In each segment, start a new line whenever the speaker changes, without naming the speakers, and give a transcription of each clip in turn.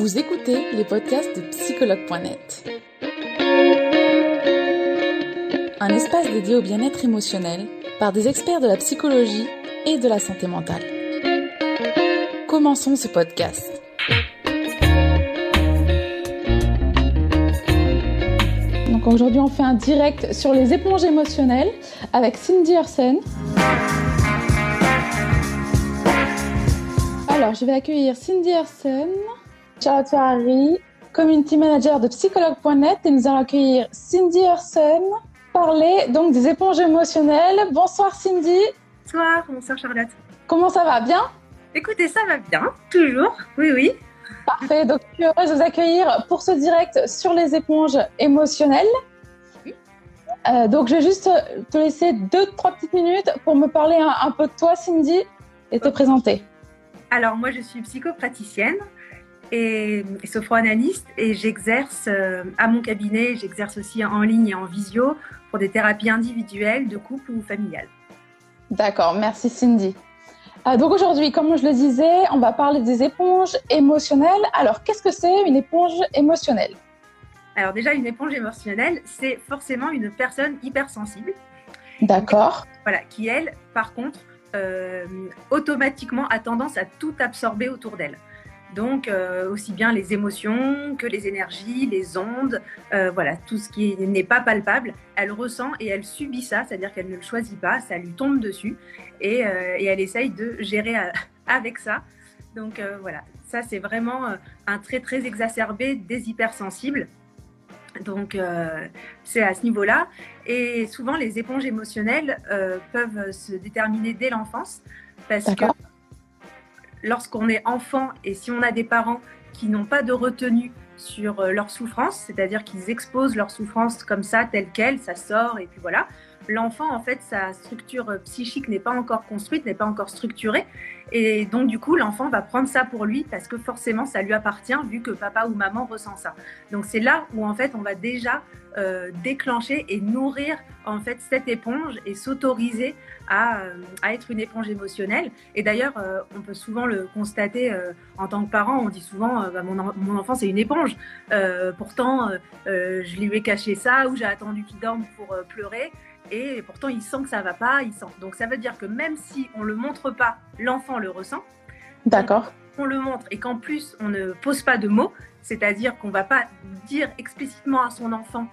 Vous écoutez les podcasts de psychologue.net. Un espace dédié au bien-être émotionnel par des experts de la psychologie et de la santé mentale. Commençons ce podcast. Donc aujourd'hui, on fait un direct sur les éponges émotionnelles avec Cindy Hersen. Alors, je vais accueillir Cindy Hersen, Charlotte Ferrari, community manager de psychologue.net et nous allons accueillir Cindy Hersen, parler donc des éponges émotionnelles. Bonsoir Cindy.
Bonsoir, bonsoir Charlotte.
Comment ça va? Bien?
Écoutez, ça va bien, toujours, oui, oui.
Parfait, donc je suis heureuse de vous accueillir pour ce direct sur les éponges émotionnelles. Euh, donc je vais juste te laisser deux, trois petites minutes pour me parler un, un peu de toi Cindy et te présenter.
Alors moi je suis psychopraticienne et, sophroanalyste et j'exerce euh, à mon cabinet, j'exerce aussi en ligne et en visio pour des thérapies individuelles, de couple ou familiales.
D'accord, merci Cindy. Euh, donc aujourd'hui, comme je le disais, on va parler des éponges émotionnelles. Alors qu'est-ce que c'est une éponge émotionnelle?
Alors déjà, une éponge émotionnelle, c'est forcément une personne hypersensible.
D'accord.
Voilà, qui elle, par contre, euh, automatiquement a tendance à tout absorber autour d'elle. Donc, euh, aussi bien les émotions que les énergies, les ondes, euh, voilà, tout ce qui n'est pas palpable, elle ressent et elle subit ça, c'est-à-dire qu'elle ne le choisit pas, ça lui tombe dessus et, euh, et elle essaye de gérer à- avec ça. Donc, euh, voilà, ça c'est vraiment euh, un trait très exacerbé des hypersensibles. Donc, euh, c'est à ce niveau-là. Et souvent, les éponges émotionnelles euh, peuvent se déterminer dès l'enfance parce que. Lorsqu'on est enfant et si on a des parents qui n'ont pas de retenue sur euh, leur souffrance, c'est-à-dire qu'ils exposent leur souffrance comme ça, telle qu'elle, ça sort et puis voilà. L'enfant, en fait, sa structure euh, psychique n'est pas encore construite, n'est pas encore structurée. Et donc, du coup, l'enfant va prendre ça pour lui parce que forcément, ça lui appartient vu que papa ou maman ressent ça. Donc, c'est là où, en fait, on va déjà euh, déclencher et nourrir, en fait, cette éponge et s'autoriser à, euh, à être une éponge émotionnelle. Et d'ailleurs, on peut souvent le constater en tant que parent. On dit souvent, bah, mon, mon enfant, c'est une éponge. Pourtant, je lui ai caché ça ou j'ai attendu qu'il dorme pour pleurer. Et pourtant, il sent que ça va pas, il sent. Donc, ça veut dire que même si on le montre pas, l'enfant le ressent.
D'accord.
On le montre et qu'en plus, on ne pose pas de mots, c'est-à-dire qu'on va pas dire explicitement à son enfant,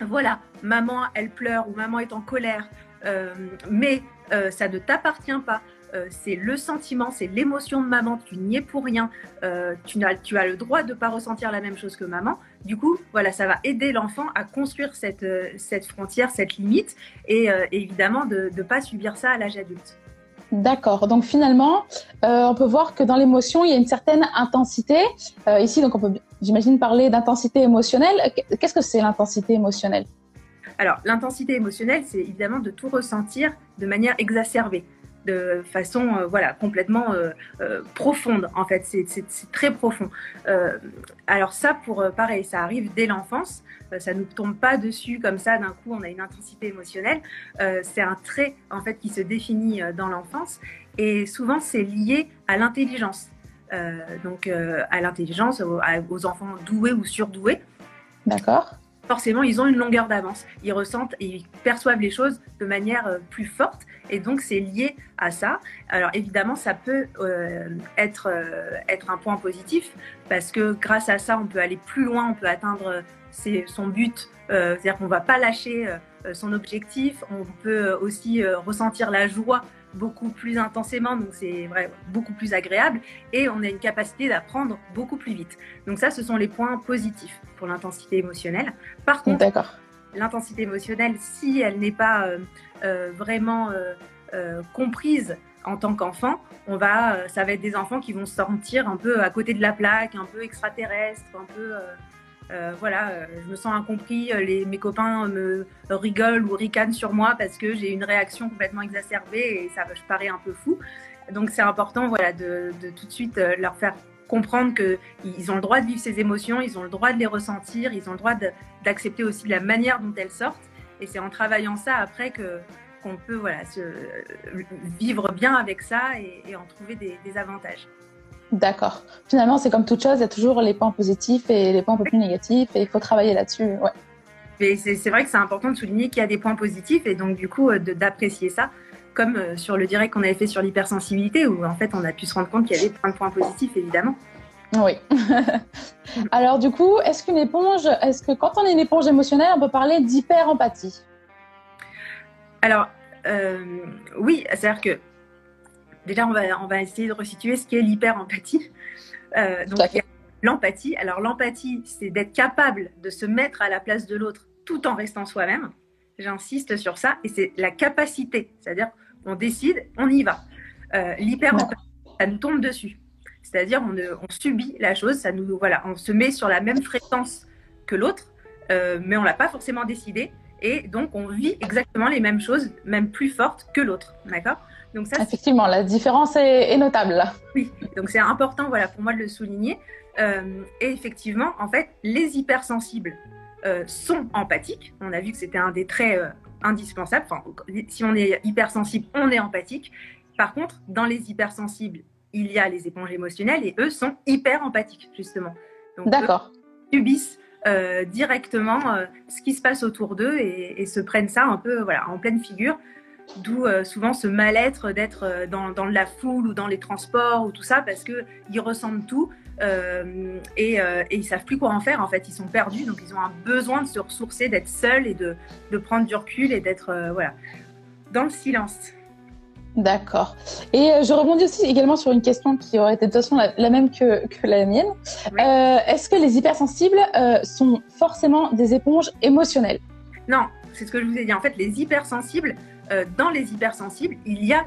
voilà, maman, elle pleure ou maman est en colère, euh, mais euh, ça ne t'appartient pas. Euh, c'est le sentiment, c'est l'émotion de maman, tu n'y es pour rien, euh, tu, as, tu as le droit de ne pas ressentir la même chose que maman. Du coup, voilà, ça va aider l'enfant à construire cette, euh, cette frontière, cette limite, et euh, évidemment de ne pas subir ça à l'âge adulte.
D'accord. Donc finalement, euh, on peut voir que dans l'émotion, il y a une certaine intensité. Euh, ici, donc on peut, j'imagine, parler d'intensité émotionnelle. Qu'est-ce que c'est l'intensité émotionnelle?
Alors, l'intensité émotionnelle, c'est évidemment de tout ressentir de manière exacerbée, de façon euh, voilà complètement euh, euh, profonde. En fait, c'est très profond. Alors ça, pour pareil, ça arrive dès l'enfance. Ça nous tombe pas dessus comme ça d'un coup. On a une intensité émotionnelle. C'est un trait en fait qui se définit dans l'enfance et souvent c'est lié à l'intelligence. Donc à l'intelligence, aux, aux enfants doués ou surdoués
D'accord.
Forcément, ils ont une longueur d'avance. Ils ressentent et ils perçoivent les choses de manière euh, plus forte. Et donc, c'est lié à ça. Alors, évidemment, ça peut euh, être, euh, être un point positif parce que grâce à ça, on peut aller plus loin, on peut atteindre son but. C'est-à-dire qu'on ne va pas lâcher son objectif. On peut aussi ressentir la joie beaucoup plus intensément, donc c'est vrai, beaucoup plus agréable, et on a une capacité d'apprendre beaucoup plus vite. Donc ça, ce sont les points positifs pour l'intensité émotionnelle. Par contre, l'intensité émotionnelle, si elle n'est pas euh, euh, vraiment euh, comprise en tant qu'enfant, on va, ça va être des enfants qui vont se sentir un peu à côté de la plaque, un peu extraterrestres, un peu, euh, voilà, euh, je me sens incompris, euh, les, mes copains me rigolent ou ricanent sur moi parce que j'ai une réaction complètement exacerbée et ça, je parais un peu fou. Donc c'est important, voilà, de, de tout de suite leur faire comprendre qu'ils ont le droit de vivre ces émotions, ils ont le droit de les ressentir, ils ont le droit d'accepter aussi la manière dont elles sortent. Et c'est en travaillant ça après que qu'on peut voilà, se, vivre bien avec ça et, en trouver des avantages.
D'accord. Finalement, c'est comme toute chose, il y a toujours les points positifs et les points un peu plus négatifs et il faut travailler là-dessus. Ouais.
c'est vrai que c'est important de souligner qu'il y a des points positifs et donc du coup d'apprécier ça, comme sur le direct qu'on avait fait sur l'hypersensibilité où en fait on a pu se rendre compte qu'il y avait plein de points positifs évidemment.
Oui. Alors du coup, est-ce qu'une éponge, est-ce que quand on est une éponge émotionnelle, on peut parler d'hyper-empathie?
Alors euh, oui, c'est-à-dire que déjà on va, on va essayer de resituer ce qu'est l'hyper-empathie. Euh, donc l'empathie. Alors l'empathie, c'est d'être capable de se mettre à la place de l'autre tout en restant soi-même. J'insiste sur ça et c'est la capacité, c'est-à-dire on décide, on y va. Euh, l'hyper-empathie, ça nous tombe dessus. C'est-à-dire, on, on, subit la chose, ça nous, voilà, on se met sur la même fréquence que l'autre, euh, mais on l'a pas forcément décidé, et donc on vit exactement les mêmes choses, même plus fortes que l'autre, d'accord?
Donc ça, effectivement, la différence est, notable là.
Oui, donc c'est important, voilà, pour moi de le souligner. Euh, et effectivement, en fait, les hypersensibles euh, sont empathiques. On a vu que c'était un des traits indispensables. Enfin, si on est hypersensible, on est empathique. Par contre, dans les hypersensibles, il y a les éponges émotionnelles et eux sont hyper empathiques, justement.
D'accord.
Subissent euh, directement euh, ce qui se passe autour d'eux et, se prennent ça un peu voilà, en pleine figure. D'où euh, souvent ce mal-être d'être dans, dans, la foule ou dans les transports ou tout ça parce qu'ils ressentent tout et, et, ils savent plus quoi en faire. En fait, ils sont perdus, donc ils ont un besoin de se ressourcer, d'être seuls et de, de prendre du recul et d'être voilà, dans le silence.
D'accord. Et euh, je rebondis aussi également sur une question qui aurait été de toute façon la, même que, que, la mienne. Euh, Est-ce que les hypersensibles euh, sont forcément des éponges émotionnelles?
Non, c'est ce que je vous ai dit. En fait, les hypersensibles, euh, dans les hypersensibles, il y a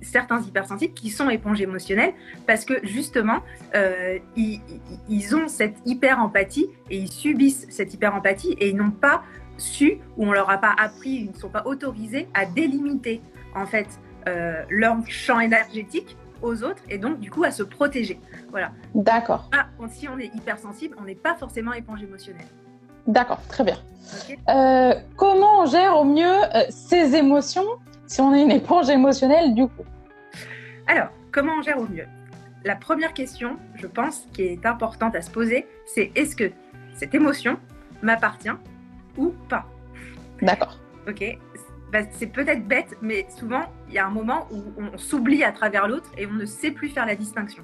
certains hypersensibles qui sont éponges émotionnelles parce que justement, euh, ils, ils, ont cette hyper-empathie et ils subissent cette hyper-empathie et ils n'ont pas su ou on leur a pas appris, ils ne sont pas autorisés à délimiter en fait euh, leur champ énergétique aux autres et donc du coup à se protéger. Voilà.
D'accord.
Ah, si on est hypersensible, on n'est pas forcément éponge émotionnelle.
D'accord, très bien. Euh, comment on gère au mieux euh, ses émotions si on est une éponge émotionnelle du coup?
Alors, comment on gère au mieux? La première question, je pense, qui est importante à se poser, c'est est-ce que cette émotion m'appartient ou pas?
D'accord.
Ok, bah, c'est peut-être bête, mais souvent, il y a un moment où on s'oublie à travers l'autre et on ne sait plus faire la distinction.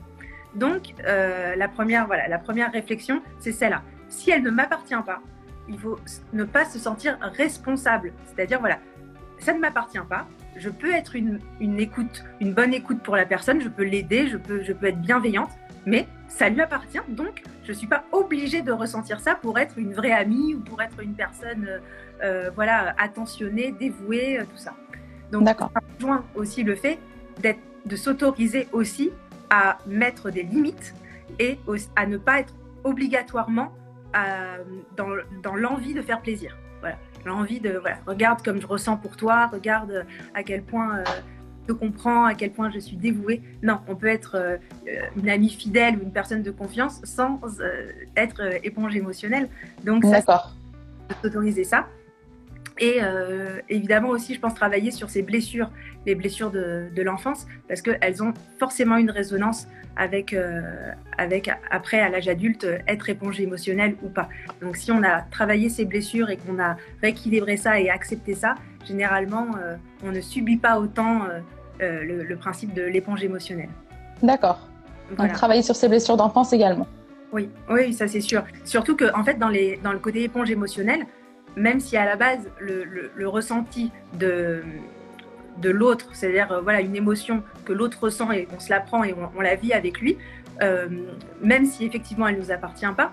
Donc, euh, la, première, voilà, la première réflexion, c'est celle-là. Si elle ne m'appartient pas, il faut ne pas se sentir responsable. C'est-à-dire, voilà, ça ne m'appartient pas. Je peux être une, une, écoute, une bonne écoute pour la personne, je peux l'aider, je peux, je peux être bienveillante, mais ça lui appartient. Donc, je ne suis pas obligée de ressentir ça pour être une vraie amie ou pour être une personne euh, euh, voilà, attentionnée, dévouée, euh, tout ça. Donc, ça rejoint aussi le fait de s'autoriser aussi à mettre des limites et à ne pas être obligatoirement dans, l'envie de faire plaisir. Voilà, l'envie de voilà, regarde comme je ressens pour toi, regarde à quel point je comprends à quel point je suis dévouée. Non, on peut être euh, une amie fidèle ou une personne de confiance sans euh, être euh, éponge émotionnelle. Donc, ça, s'autoriser ça. Et évidemment aussi, je pense travailler sur ces blessures, les blessures de, de l'enfance, parce qu'elles ont forcément une résonance avec, avec après, à l'âge adulte, être éponge émotionnelle ou pas. Donc si on a travaillé ces blessures et qu'on a rééquilibré ça et accepté ça, généralement, on ne subit pas autant euh, le, principe de l'éponge émotionnelle.
D'accord. Donc travailler sur ces blessures d'enfance également.
Oui, oui, ça c'est sûr. Surtout que en fait, dans, les, dans le côté éponge émotionnelle, même si à la base le, ressenti de, de l'autre, c'est-à-dire euh, voilà une émotion que l'autre ressent et on se la prend et on, la vit avec lui, euh, même si effectivement elle nous appartient pas,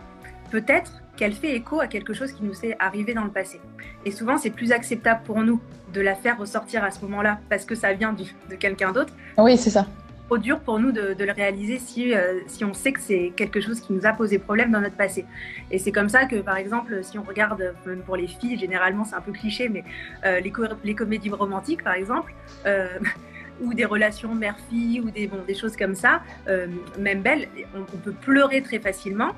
peut-être qu'elle fait écho à quelque chose qui nous est arrivé dans le passé. Et souvent, c'est plus acceptable pour nous de la faire ressortir à ce moment-là parce que ça vient de quelqu'un d'autre.
Oui, c'est ça.
Trop dur pour nous de, le réaliser si, euh, si on sait que c'est quelque chose qui nous a posé problème dans notre passé. Et c'est comme ça que, par exemple, si on regarde, même pour les filles, généralement c'est un peu cliché, mais euh, les, les, comédies romantiques, par exemple, euh, ou des relations mère-fille, ou des, bon, des choses comme ça, même belles, on, on, peut pleurer très facilement.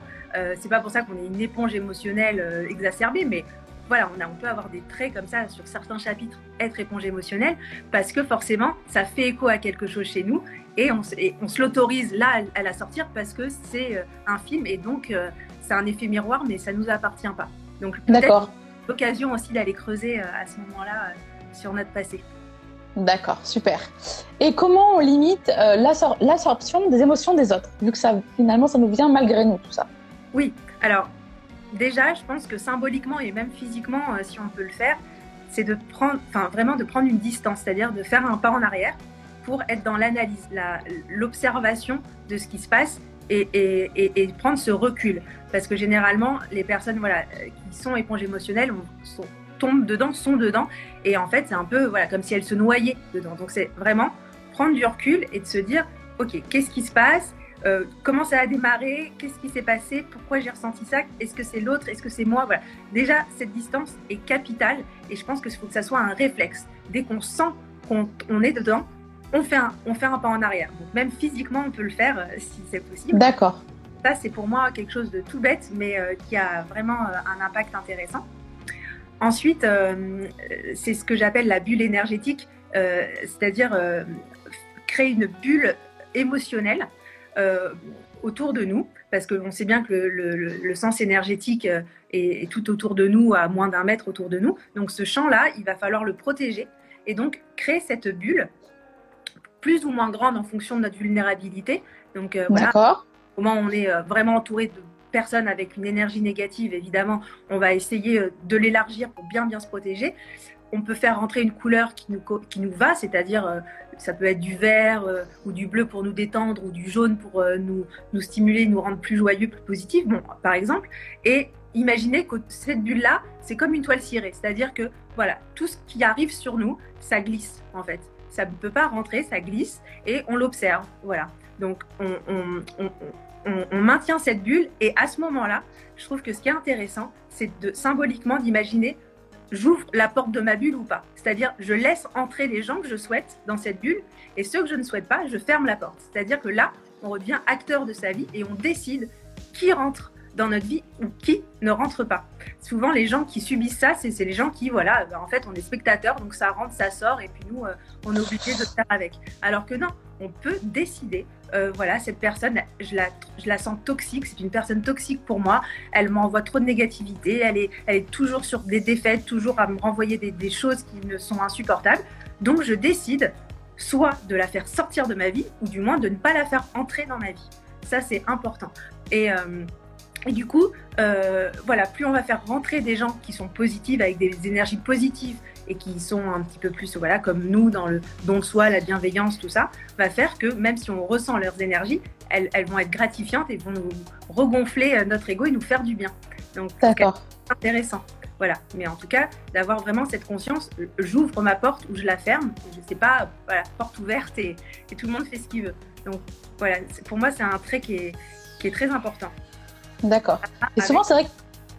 c'est pas pour ça qu'on est une éponge émotionnelle exacerbée, mais voilà, on, a, on peut avoir des traits comme ça sur certains chapitres, être éponge émotionnelle, parce que forcément, ça fait écho à quelque chose chez nous et on, on se l'autorise là à, la sortir parce que c'est euh, un film et donc euh, c'est un effet miroir, mais ça ne nous appartient pas. Donc,
D'accord.
L'occasion aussi d'aller creuser à ce moment-là sur notre passé.
D'accord, super. Et comment on limite l'absorption des émotions des autres, vu que ça, finalement, ça nous vient malgré nous, tout ça?
Oui, alors déjà, je pense que symboliquement et même physiquement, si on peut le faire, c'est de prendre, enfin vraiment de prendre une distance, c'est-à-dire de faire un pas en arrière pour être dans l'analyse, l'observation de ce qui se passe et, prendre ce recul. Parce que généralement, les personnes voilà, qui sont éponges émotionnelles tombent dedans, sont dedans, et en fait, c'est un peu voilà, comme si elles se noyaient dedans. Donc, c'est vraiment prendre du recul et de se dire, OK, qu'est-ce qui se passe? Euh, comment ça a démarré, qu'est-ce qui s'est passé, pourquoi j'ai ressenti ça, est-ce que c'est l'autre, est-ce que c'est moi? Voilà. Déjà, cette distance est capitale et je pense qu'il faut que ça soit un réflexe. Dès qu'on sent qu'on est dedans, on fait, un, on fait un pas en arrière. Donc, même physiquement, on peut le faire euh, si c'est possible.
D'accord.
Ça, c'est pour moi quelque chose de tout bête, mais euh, qui a vraiment un impact intéressant. Ensuite, c'est ce que j'appelle la bulle énergétique, c'est-à-dire créer une bulle émotionnelle euh, autour de nous, parce qu'on sait bien que le, sens énergétique euh, est, tout autour de nous, à moins d'un mètre autour de nous. Donc ce champ-là, il va falloir le protéger et donc créer cette bulle plus ou moins grande en fonction de notre vulnérabilité. Donc euh, voilà, comment on est vraiment entouré de personnes avec une énergie négative, évidemment, on va essayer de l'élargir pour bien bien se protéger on peut faire rentrer une couleur qui nous, qui nous va, c'est-à-dire euh, ça peut être du vert euh, ou du bleu pour nous détendre ou du jaune pour euh, nous, nous stimuler, nous rendre plus joyeux, plus positifs, bon, par exemple. Et imaginez que cette bulle-là, c'est comme une toile cirée, c'est-à-dire que voilà, tout ce qui arrive sur nous, ça glisse en fait. Ça ne peut pas rentrer, ça glisse et on l'observe. Voilà. Donc on, maintient cette bulle et à ce moment-là, je trouve que ce qui est intéressant, c'est de symboliquement d'imaginer j'ouvre la porte de ma bulle ou pas. C'est-à-dire, je laisse entrer les gens que je souhaite dans cette bulle et ceux que je ne souhaite pas, je ferme la porte. C'est-à-dire que là, on redevient acteur de sa vie et on décide qui rentre dans notre vie ou qui ne rentre pas. Souvent, les gens qui subissent ça, c'est les gens qui, voilà, ben, en fait, on est spectateur, donc ça rentre, ça sort, et puis nous, euh, on est obligé de faire avec. Alors que non, on peut décider, euh, voilà, cette personne, je la, je la sens toxique, c'est une personne toxique pour moi, elle m'envoie trop de négativité, elle est, elle est toujours sur des défaites, toujours à me renvoyer des, choses qui ne sont insupportables. Donc, je décide soit de la faire sortir de ma vie, ou du moins de ne pas la faire entrer dans ma vie. Ça, c'est important. Et. Euh, et du coup, euh, voilà, plus on va faire rentrer des gens qui sont positifs, avec des énergies positives et qui sont un petit peu plus, voilà, comme nous, dans le don de soi, la bienveillance, tout ça, va faire que même si on ressent leurs énergies, elles, vont être gratifiantes et vont nous regonfler euh, notre ego et nous faire du bien. Donc, c'est intéressant. Voilà. Mais en tout cas, d'avoir vraiment cette conscience, j'ouvre ma porte ou je la ferme. Je ne sais pas, voilà, porte ouverte et, tout le monde fait ce qu'il veut. Donc, voilà, pour moi, c'est un trait qui est, qui est très important.
D'accord. Et souvent, c'est vrai que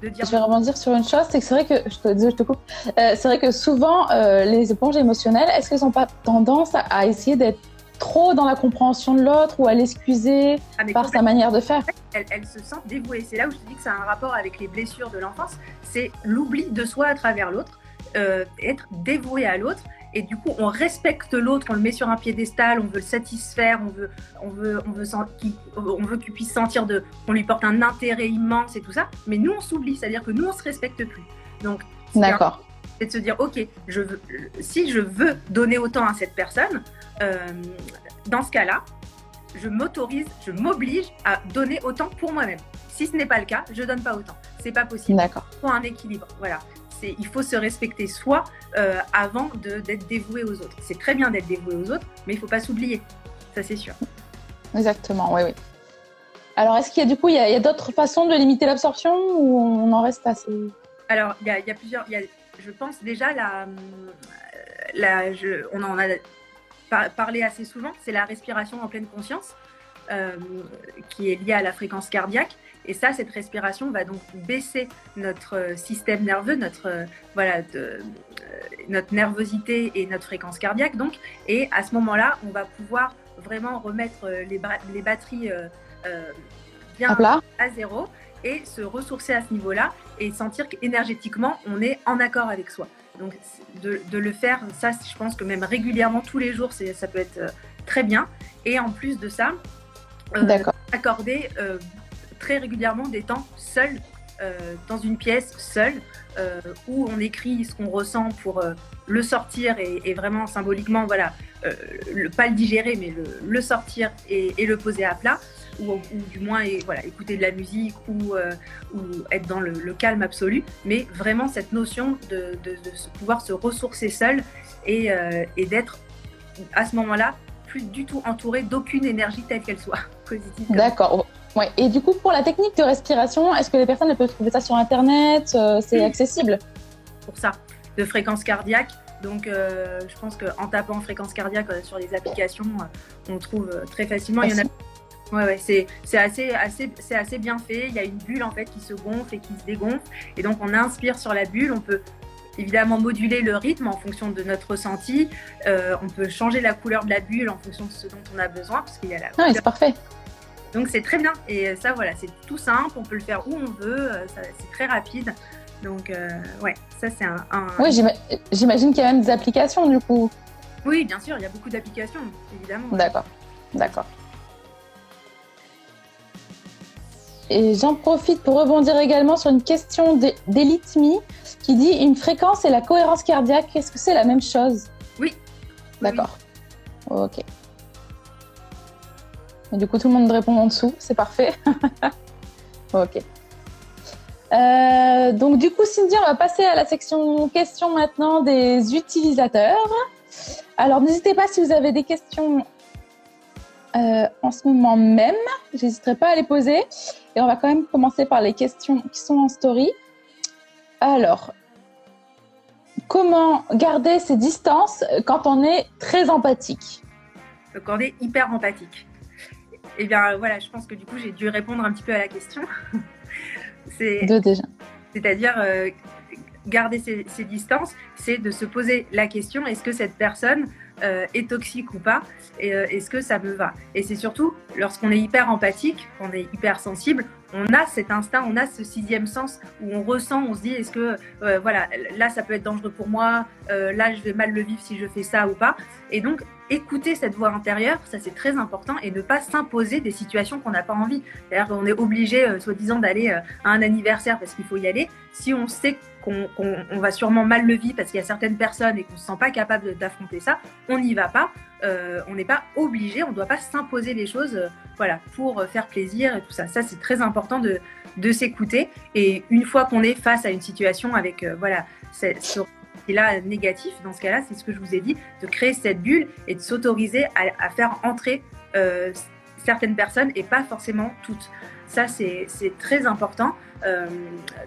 je vais rebondir sur une chose, c'est que c'est vrai que je te, je te coupe. Euh, c'est vrai que souvent euh, les éponges émotionnelles, est-ce qu'elles n'ont pas tendance à, essayer d'être trop dans la compréhension de l'autre ou à l'excuser ah, par sa manière de faire?
Elles, se sentent dévouées. C'est là où je te dis que c'est un rapport avec les blessures de l'enfance. C'est l'oubli de soi à travers l'autre, euh, être dévoué à l'autre et du coup on respecte l'autre, on le met sur un piédestal, on veut le satisfaire, on veut, on veut, on veut, qu'il puisse sentir de, on lui porte un intérêt immense et tout ça, mais nous on s'oublie, c'est-à-dire que nous on se respecte plus. Donc
d'accord,
c'est de se dire ok, je veux, si je veux donner autant à cette personne, euh, dans ce cas-là, je m'autorise, je m'oblige à donner autant pour moi-même. Si ce n'est pas le cas, je donne pas autant. C'est pas possible.
D'accord.
Pour un équilibre, voilà il faut se respecter soi euh, avant d'être dévoué aux autres. C'est très bien d'être dévoué aux autres, mais il ne faut pas s'oublier. Ça, c'est sûr.
Exactement, oui, oui. Alors, est-ce qu'il y a du coup, il y a, d'autres façons de limiter l'absorption ou on en reste assez
Alors, il y a, plusieurs. je pense déjà, la, la, on en a parlé assez souvent, c'est la respiration en pleine conscience. Euh, qui est liée à la fréquence cardiaque. Et ça, cette respiration va donc baisser notre euh, système nerveux, notre, euh, voilà, de, euh, notre nervosité et notre fréquence cardiaque. Donc, et à ce moment-là, on va pouvoir vraiment remettre les, les batteries bien à zéro et se ressourcer à ce niveau-là et sentir qu'énergétiquement, on est en accord avec soi. Donc, de, de, le faire, ça, je pense que même régulièrement, tous les jours, ça peut être très bien. Et en plus de ça, accorder très régulièrement des temps seuls dans une pièce seule où on écrit ce qu'on ressent pour le sortir et, vraiment symboliquement, voilà, le, pas le digérer, mais le, sortir et, le poser à plat ou, du moins voilà, écouter de la musique ou, euh, être dans le, calme absolu, mais vraiment cette notion de, pouvoir se ressourcer seul et, euh, et d'être à ce moment-là plus du tout entouré d'aucune énergie telle qu'elle soit positive.
D'accord. Ouais. Et du coup, pour la technique de respiration, est-ce que les personnes peuvent trouver ça sur Internet euh, C'est accessible?
Pour ça, de fréquence cardiaque. Donc, je pense qu'en tapant fréquence cardiaque sur les applications, on trouve très facilement. Il y en a Ouais, ouais, c'est, assez, assez, c'est assez bien fait. Il y a une bulle en fait qui se gonfle et qui se dégonfle. Et donc on inspire sur la bulle. On peut évidemment moduler le rythme en fonction de notre ressenti. Euh, on peut changer la couleur de la bulle en fonction de ce dont on a besoin. Parce qu'il y a la
ah, c'est parfait.
Donc c'est très bien. Et ça, voilà, c'est tout simple. On peut le faire où on veut. Euh, c'est très rapide. Donc euh, ouais, ça c'est un.
Oui, j'imagine qu'il y a même des applications du coup.
Oui, bien sûr, il y a beaucoup d'applications, évidemment.
D'accord, d'accord. Et j'en profite pour rebondir également sur une question d'Elitmi qui dit une fréquence et la cohérence cardiaque, est-ce que c'est la même chose?
Oui.
D'accord. Ok. Du coup, tout le monde répond en dessous, c'est parfait. ok. Euh, donc du coup, Cindy, on va passer à la section questions maintenant des utilisateurs. Alors n'hésitez pas si vous avez des questions euh, en ce moment même. J'hésiterai pas à les poser. Et on va quand même commencer par les questions qui sont en story. Alors, comment garder ses distances quand on est très empathique?
Quand on est hyper empathique. Eh bien, voilà, je pense que du coup, j'ai dû répondre un petit peu à la question.
c'est Deux déjà.
C'est-à-dire, euh, garder ses, distances, c'est de se poser la question est-ce que cette personne euh, est toxique ou pas et euh, est-ce que ça me va? Et c'est surtout lorsqu'on est hyper empathique, qu'on est hyper sensible, on a cet instinct, on a ce sixième sens où on ressent, on se dit est-ce que euh, voilà là ça peut être dangereux pour moi, là je vais mal le vivre si je fais ça ou pas. Et donc écouter cette voix intérieure, ça c'est très important et ne pas s'imposer des situations qu'on n'a pas envie. C'est-à-dire qu'on est obligé, soi-disant, d'aller à un anniversaire parce qu'il faut y aller. Si on sait qu'on va sûrement mal le vivre parce qu'il y a certaines personnes et qu'on ne se sent pas capable d'affronter ça, on n'y va pas. Euh, on n'est pas obligé, on ne doit pas s'imposer des choses euh, voilà, pour euh, faire plaisir et tout ça. Ça, c'est très important de, de s'écouter. Et une fois qu'on est face à une situation avec voilà, ce là négatif, dans ce cas-là, c'est ce que je vous ai dit, de créer cette bulle et de s'autoriser à, faire entrer certaines personnes et pas forcément toutes. Ça, c'est très important. Euh,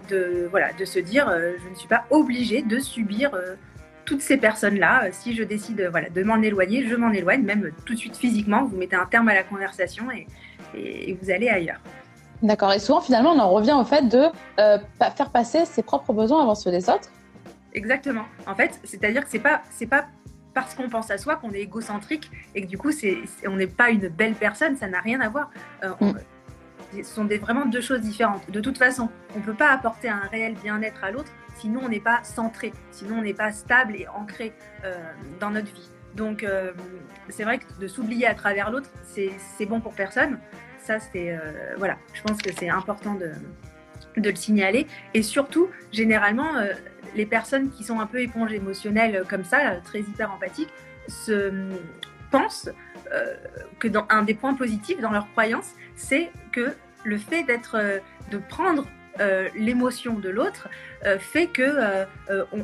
de, voilà, de se dire euh, je ne suis pas obligée de subir euh, toutes ces personnes-là. Si je décide voilà, de m'en éloigner, je m'en éloigne, même tout de suite physiquement. Vous mettez un terme à la conversation et, vous allez ailleurs.
D'accord. Et souvent, finalement, on en revient au fait de faire passer ses propres besoins avant ceux des autres.
Exactement. En fait, c'est-à-dire que c'est pas c'est pas parce qu'on pense à soi qu'on est égocentrique et que du coup, c'est on n'est pas une belle personne. Ça n'a rien à voir. Mm ce sont des, vraiment deux choses différentes. De toute façon, on ne peut pas apporter un réel bien-être à l'autre sinon on n'est pas centré, sinon on n'est pas stable et ancré euh, dans notre vie. Donc euh, c'est vrai que de s'oublier à travers l'autre, c'est bon pour personne. Ça, c'est euh, voilà, je pense que c'est important de, de, le signaler. Et surtout, généralement, les personnes qui sont un peu éponges émotionnelles comme ça, très hyper empathiques, se pensent que dans un des points positifs dans leur croyance, c'est que le fait d'être, euh, de prendre euh, l'émotion de l'autre euh, fait que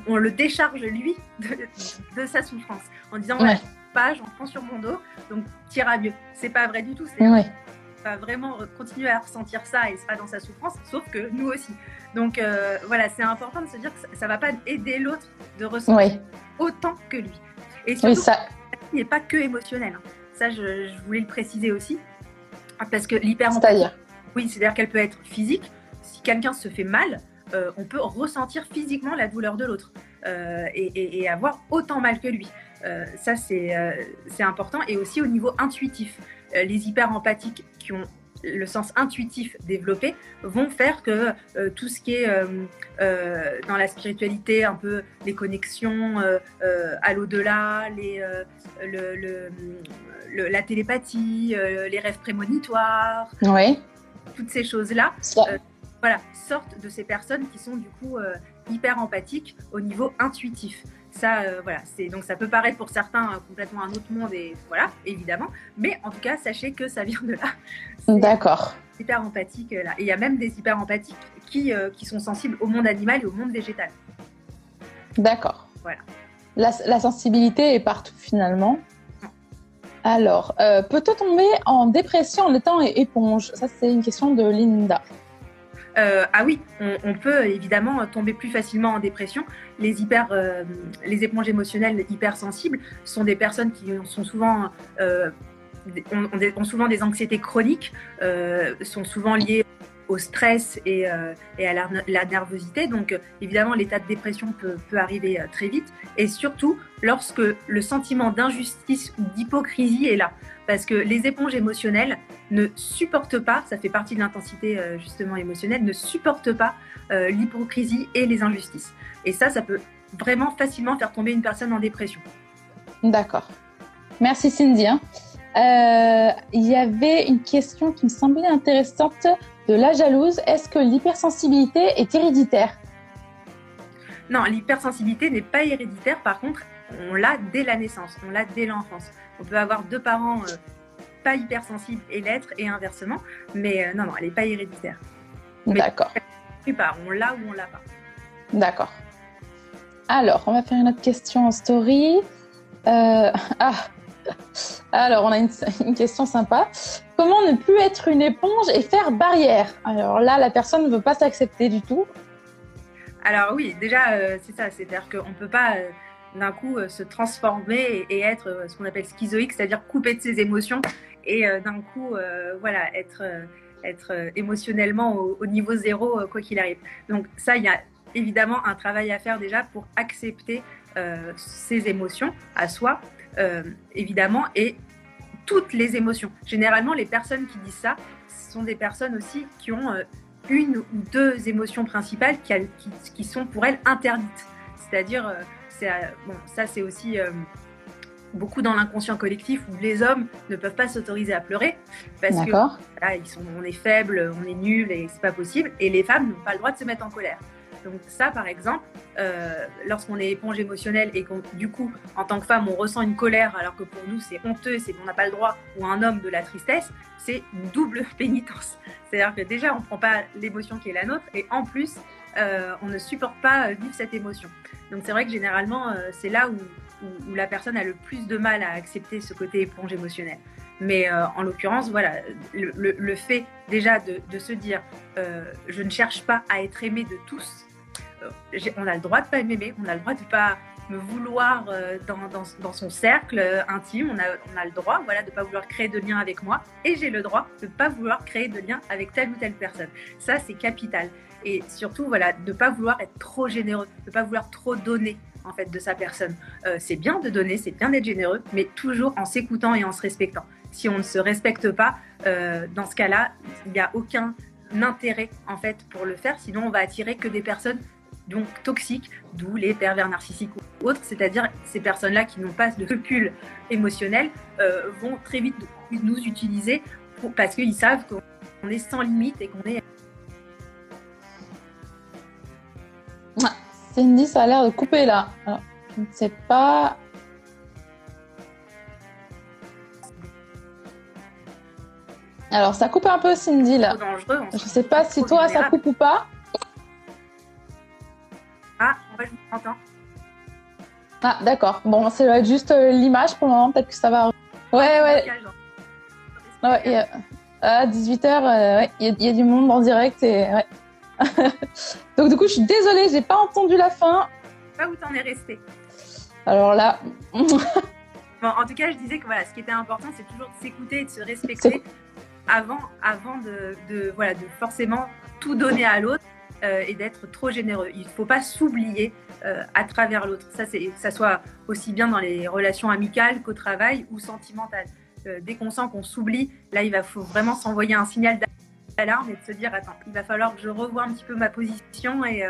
on, le décharge lui de, sa souffrance. En disant ouais. pas j'en prends sur mon dos donc tira mieux. C'est pas vrai du tout c'est va vraiment continuer à ressentir ça et sera dans sa souffrance sauf que nous aussi donc voilà c'est important de se dire que ça, ne va pas aider l'autre de ressentir autant que lui et surtout ça n'est pas que émotionnel hein. ça je, je voulais le préciser aussi parce que l'hyper oui, c'est-à-dire qu'elle peut être physique. Si quelqu'un se fait mal, euh, on peut ressentir physiquement la douleur de l'autre euh, et, avoir autant mal que lui. Euh, ça, c'est important. Et aussi au niveau intuitif. Les hyper empathiques qui ont le sens intuitif développé vont faire que euh, tout ce qui est euh, dans la spiritualité, un peu les connexions à l'au-delà, le, la télépathie, les rêves prémonitoires, toutes ces choses-là, voilà, sortent de ces personnes qui sont du coup hyper empathiques au niveau intuitif. Ça, euh, voilà, c'est donc ça peut paraître pour certains euh, complètement un autre monde et voilà, évidemment. Mais en tout cas, sachez que ça vient de là.
D'accord.
Hyper empathique euh, là. Et il y a même des hyper empathiques qui, qui sont sensibles au monde animal et au monde végétal.
D'accord.
Voilà.
La, la, sensibilité est partout finalement. Alors, peut-on tomber en dépression en étant éponge? Ça, c'est une question de Linda.
Euh, ah oui, on, peut évidemment tomber plus facilement en dépression. Les, hyper, euh, les éponges émotionnelles hypersensibles sont des personnes qui euh, ont, souvent des anxiétés chroniques, sont souvent liées au stress et, et à la, nervosité. Donc évidemment, l'état de dépression peut, arriver très vite. Et surtout, lorsque le sentiment d'injustice ou d'hypocrisie est là. Parce que les éponges émotionnelles ne supportent pas, ça fait partie de l'intensité euh, justement émotionnelle, ne supportent pas euh, l'hypocrisie et les injustices. Et ça, ça peut vraiment facilement faire tomber une personne en dépression.
D'accord. Merci Cindy. Hein. Euh, il y avait une question qui me semblait intéressante de la jalouse. Est-ce que l'hypersensibilité est héréditaire?
Non, l'hypersensibilité n'est pas héréditaire. Par contre, on l'a dès la naissance, on l'a dès l'enfance. On peut avoir deux parents euh, pas hypersensibles et l'être et inversement, mais euh, non, non, elle n'est pas héréditaire.
D'accord.
On l'a ou on l'a pas.
D'accord. Alors, on va faire une autre question en story. Euh, ah, alors, on a une, question sympa. Comment ne plus être une éponge et faire barrière? Alors là, la personne ne veut pas s'accepter du tout.
Alors oui, déjà, c'est ça. C'est-à-dire qu'on ne peut pas d'un coup euh, se transformer et, être euh, ce qu'on appelle schizoïque, c'est-à-dire couper de ses émotions et euh, d'un coup, voilà, être, être émotionnellement au, niveau zéro, quoi qu'il arrive. Donc ça, il y a évidemment un travail à faire déjà pour accepter ses émotions à soi, évidemment, et toutes les émotions. Généralement, les personnes qui disent ça, ce sont des personnes aussi qui ont une ou deux émotions principales qui, qui, qui sont pour elles interdites. C'est-à-dire, c'est euh, bon, ça c'est aussi euh, beaucoup dans l'inconscient collectif où les hommes ne peuvent pas s'autoriser à pleurer parce que ils sont, on est faible, on est nul et c'est pas possible. Et les femmes n'ont pas le droit de se mettre en colère. Donc ça, par exemple, euh, lorsqu'on est éponge émotionnelle et qu'on, du coup, en tant que femme, on ressent une colère alors que pour nous c'est honteux, c'est qu'on n'a pas le droit, ou un homme de la tristesse, c'est une double pénitence. C'est-à-dire que déjà, on ne prend pas l'émotion qui est la nôtre et en plus, on ne supporte pas vivre cette émotion. Donc c'est vrai que généralement, euh, c'est là où, la personne a le plus de mal à accepter ce côté éponge émotionnel. Mais euh, en l'occurrence, voilà, le, fait déjà de, se dire euh, je ne cherche pas à être aimé de tous. On a le droit de pas m'aimer, on a le droit de pas me vouloir dans, son cercle intime, on a, le droit voilà, de ne pas vouloir créer de lien avec moi et j'ai le droit de ne pas vouloir créer de lien avec telle ou telle personne. Ça, c'est capital et surtout voilà de pas vouloir être trop généreux, de pas vouloir trop donner en fait de sa personne. Euh, c'est bien de donner, c'est bien d'être généreux, mais toujours en s'écoutant et en se respectant. Si on ne se respecte pas, euh, dans ce cas-là, il n'y a aucun intérêt en fait pour le faire. Sinon, on va attirer que des personnes donc toxiques, d'où les pervers narcissiques ou autres, c'est-à-dire ces personnes-là qui n'ont pas de recul émotionnel euh, vont très vite nous utiliser parce qu'ils savent qu'on est sans limite et qu'on est
Cindy, ça a l'air de couper là. je ne sais pas. Alors, ça coupe un peu, Cindy, là. je ne sais pas si toi, ça coupe ou pas.
Ah, en fait, je.
Ah, d'accord. Bon, c'est juste euh, l'image pour le moment. Peut-être que ça va. Ouais, ouais. ouais à 18h, euh, il y, a du monde en direct et. Donc du coup, je suis désolée, j'ai pas entendu la fin.
Pas où t'en es resté.
Alors là.
bon, en tout cas, je disais que voilà, ce qui était important, c'est toujours de s'écouter et de se respecter avant, avant de, voilà, de forcément tout donner à l'autre et d'être trop généreux. Il ne faut pas s'oublier euh, à travers l'autre. Ça, c'est, que ça soit aussi bien dans les relations amicales qu'au travail ou sentimentales. dès qu'on sent qu'on s'oublie, là, il va faut vraiment s'envoyer un signal d'alarme et de se dire attends, il va falloir que je revoie un petit peu ma position et,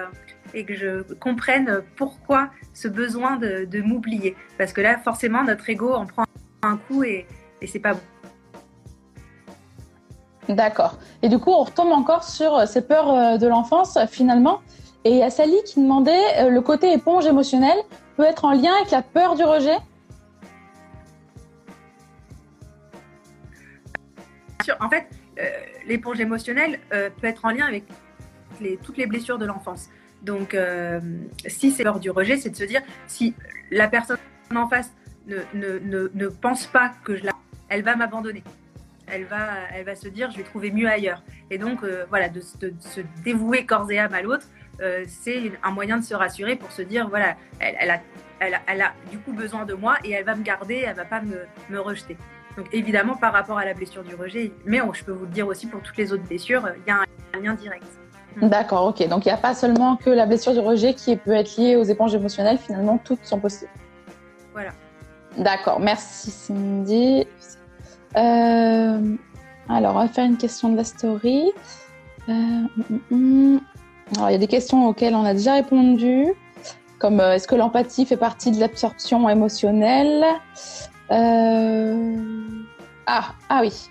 et que je comprenne pourquoi ce besoin de, m'oublier. Parce que là, forcément, notre ego en prend un coup et, et c'est pas bon.
D'accord. Et du coup, on retombe encore sur ces peurs de l'enfance finalement. Et il y a Sally qui demandait le côté éponge émotionnelle peut être en lien avec la peur du rejet?
En fait, euh, l'éponge émotionnelle euh, peut être en lien avec toutes les blessures de l'enfance. Donc, euh, si c'est peur du rejet, c'est de se dire si la personne en face ne, ne, ne, pense pas que je la, elle va m'abandonner. Elle va, elle va se dire je vais trouver mieux ailleurs. Et donc, voilà, de, se dévouer corps et âme à l'autre, c'est un moyen de se rassurer pour se dire voilà, elle, a, elle, a, du coup besoin de moi et elle va me garder, elle va pas me, me rejeter. Donc évidemment par rapport à la blessure du rejet, mais je peux vous le dire aussi pour toutes les autres blessures, il y a un, lien direct.
Mm. D'accord, ok. Donc il n'y a pas seulement que la blessure du rejet qui peut être liée aux éponges émotionnelles, finalement toutes sont possibles.
Voilà.
D'accord, merci Cindy. Euh, alors on va faire une question de la story. Euh, mm, mm, alors il y a des questions auxquelles on a déjà répondu, comme euh, est-ce que l'empathie fait partie de l'absorption émotionnelle? Ah, ah oui.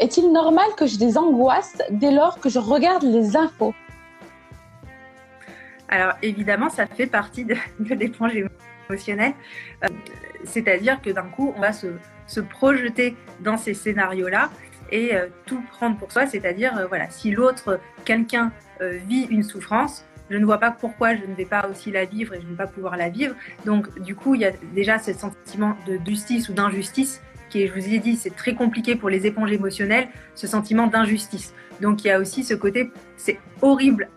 Est-il normal que j'ai des angoisses dès lors que je regarde les infos?
Alors évidemment, ça fait partie de, de l'éponge émotionnelle. Euh, c'est-à-dire que d'un coup, on va se, projeter dans ces scénarios-là et tout prendre pour soi. C'est-à-dire, voilà, si l'autre, quelqu'un vit une souffrance, je ne vois pas pourquoi je ne vais pas aussi la vivre et je ne vais pas pouvoir la vivre. Donc, du coup, il y a déjà ce sentiment de justice ou d'injustice qui je vous ai dit, c'est très compliqué pour les éponges émotionnelles, ce sentiment d'injustice. Donc, il y a aussi ce côté, c'est horrible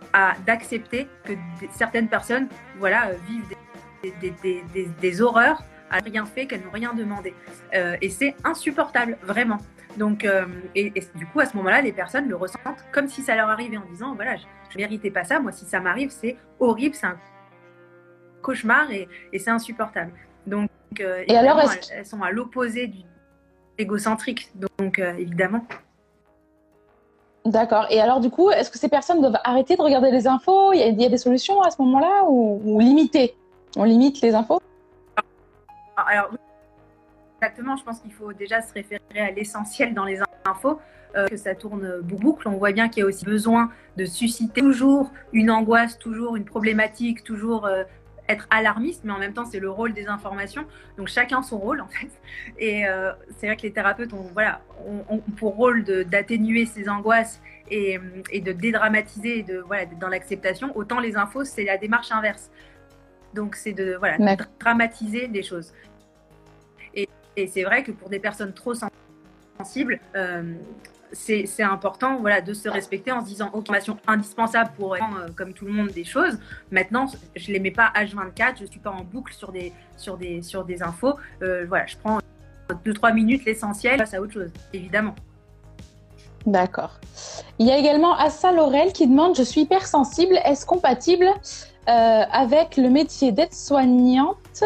d'accepter que certaines personnes, voilà, euh, vivent des horreurs à rien fait, qu'elles n'ont rien demandé. Euh, et c'est insupportable, vraiment. Donc, euh, et, du coup, à ce moment-là, les personnes le ressentent comme si ça leur arrivait en disant, voilà, je, ne méritais pas ça. Moi, si ça m'arrive, c'est horrible, c'est un cauchemar et, c'est insupportable. Donc, euh, et alors, elles, sont à l'opposé du égocentrique. Donc, évidemment.
D'accord. Et alors, du coup, est-ce que ces personnes doivent arrêter de regarder les infos? Il y, a, des solutions à ce moment-là ou, ou limiter? On limite les infos?
Alors, exactement, je pense qu'il faut déjà se référer à l'essentiel dans les infos, euh, que ça tourne boucle. On voit bien qu'il y a aussi besoin de susciter toujours une angoisse, toujours une problématique, toujours euh, être alarmiste, mais en même temps, c'est le rôle des informations. Donc, chacun son rôle, en fait. Et euh, c'est vrai que les thérapeutes ont, voilà, ont, pour rôle d'atténuer ces angoisses et, de dédramatiser, de, voilà, dans l'acceptation. Autant les infos, c'est la démarche inverse. Donc, c'est de, voilà, de dramatiser des choses. Et c'est vrai que pour des personnes trop sensibles, euh, c'est important voilà, de se respecter en se disant ok, formation indispensable pour euh, comme tout le monde des choses. Maintenant, je ne les mets pas H24, je ne suis pas en boucle sur des, sur des, sur des infos. Euh, voilà, je prends 2-3 minutes l'essentiel, passe à autre chose, évidemment.
D'accord. Il y a également Assa Laurel qui demande Je suis hypersensible, est-ce compatible avec le métier d'aide-soignante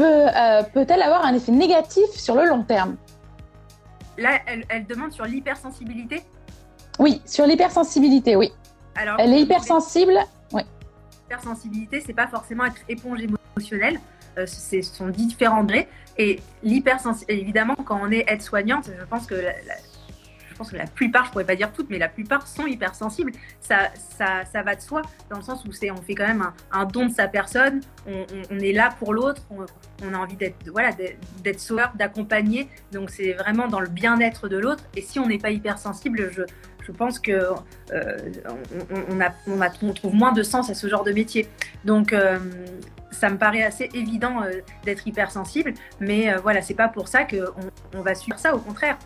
euh, peut-elle avoir un effet négatif sur le long terme?
Là, elle, demande sur l'hypersensibilité?
Oui, sur l'hypersensibilité, oui. Alors, elle est hypersensible, oui.
L'hypersensibilité, c'est pas forcément être éponge émotionnelle, euh, ce sont différents degrés. Et l'hypersensibilité, évidemment, quand on est aide-soignante, je pense que la, pense que la plupart, je pourrais pas dire toutes, mais la plupart sont hypersensibles. Ça, ça, ça va de soi, dans le sens où c'est, on fait quand même un, don de sa personne, on, est là pour l'autre, on, a envie d'être, voilà, d'être sauveur, d'accompagner. Donc c'est vraiment dans le bien-être de l'autre. Et si on n'est pas hypersensible, je, je pense que euh, on, a, on, a, on, trouve moins de sens à ce genre de métier. Donc euh, ça me paraît assez évident euh, d'être hypersensible, mais voilà, c'est pas pour ça qu'on on va suivre ça. Au contraire,